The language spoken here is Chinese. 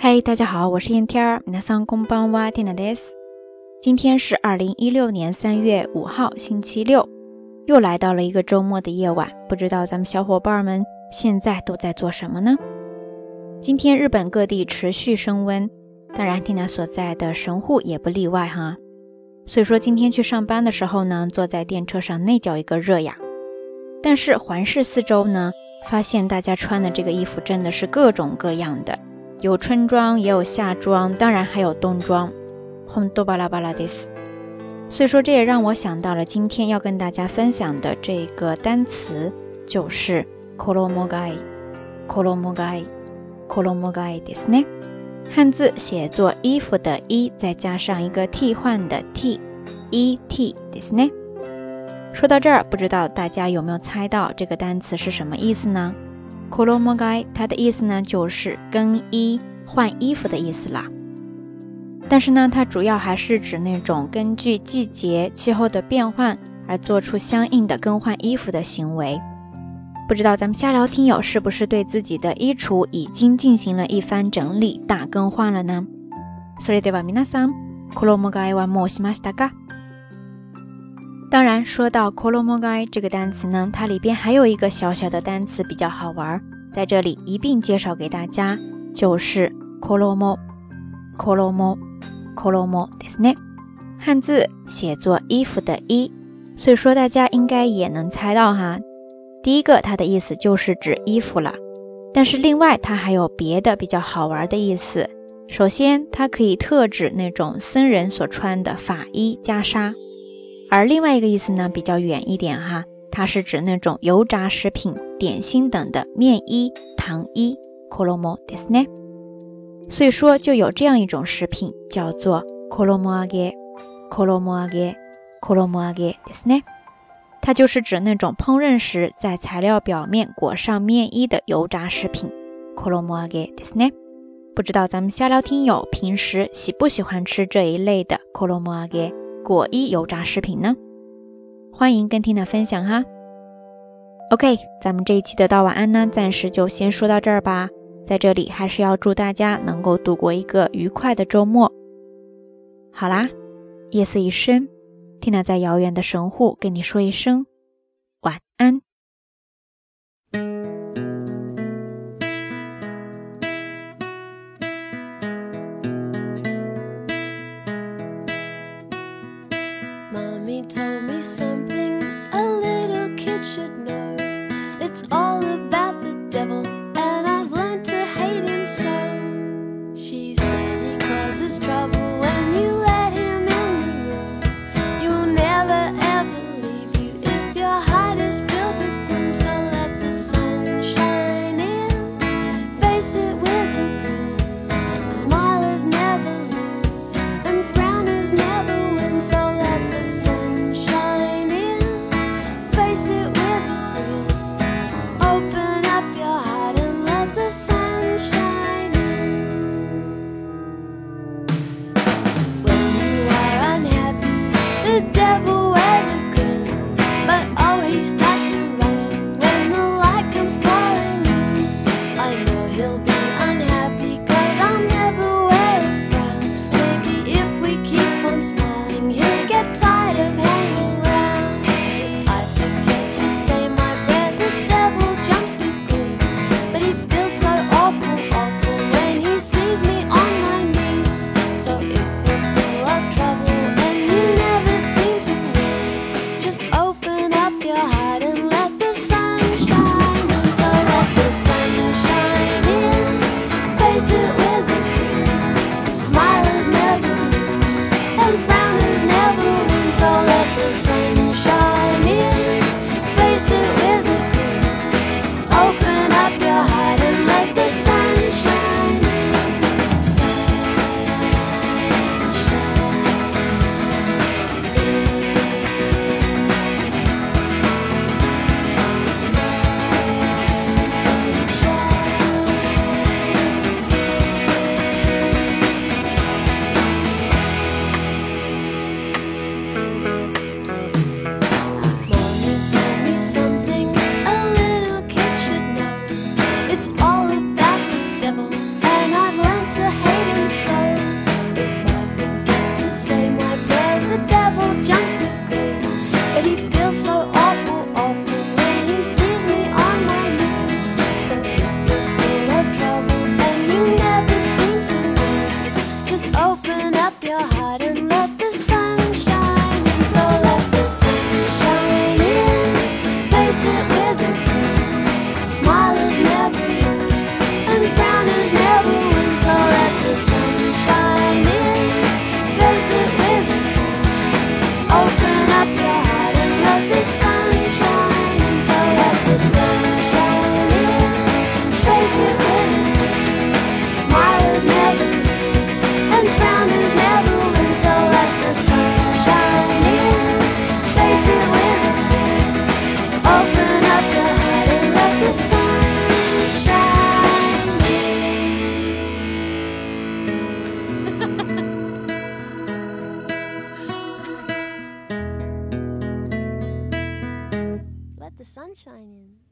嗨，大家好，我是燕天儿。皆さんこんばんは、ティナです。今天是二零一六年三月五号，星期六，又来到了一个周末的夜晚。不知道咱们小伙伴们现在都在做什么呢？今天日本各地持续升温，当然缇娜所在的神户也不例外哈。所以说今天去上班的时候呢，坐在电车上那叫一个热呀。但是环视四周呢，发现大家穿的这个衣服真的是各种各样的。 有春装，也有夏装，当然还有冬装。红多巴拉巴拉 this，所以说这也让我想到了今天要跟大家分享的这个单词，就是 koromogai，koromogai，koromogai ですね。汉字写作衣服的衣，再加上一个替换的 t，e t ですね。说到这儿，不知道大家有没有猜到这个单词是什么意思呢 ？k o r o m o g a i 它的意思呢就是更衣、换衣服的意思啦。但是呢，它主要还是指那种根据季节、气候的变换而做出相应的更换衣服的行为。不知道咱们瞎聊听友是不是对自己的衣橱已经进行了一番整理、大更换了呢？それでは皆さん、コロモガイはもうしましたか？ 当然，说到 kolomogai 这个单词呢，它里边还有一个小小的单词比较好玩，在这里一并介绍给大家，就是 kolomo，kolomo，kolomo ですね。汉字写作衣服的衣，所以说大家应该也能猜到哈。第一个，它的意思就是指衣服了，但是另外它还有别的比较好玩的意思。首先，它可以特指那种僧人所穿的法衣袈裟。 而另外一个意思呢，比较远一点哈，它是指那种油炸食品、点心等的面衣、糖衣 （kolomo des n。所以说，就有这样一种食品叫做 kolomo age，kolomo age，kolomo age des n。它就是指那种烹饪时在材料表面裹上面衣的油炸食品 kolomo age des n。不知道咱们瞎聊听友平时喜不喜欢吃这一类的 kolomo age？果衣油炸食品呢？欢迎跟 Tina 分享哈。OK，咱们这一期的道晚安呢，暂时就先说到这儿吧。在这里还是要祝大家能够度过一个愉快的周末。好啦，夜色已深，Tina 在遥远的神户跟你说一声晚安。sunshine in.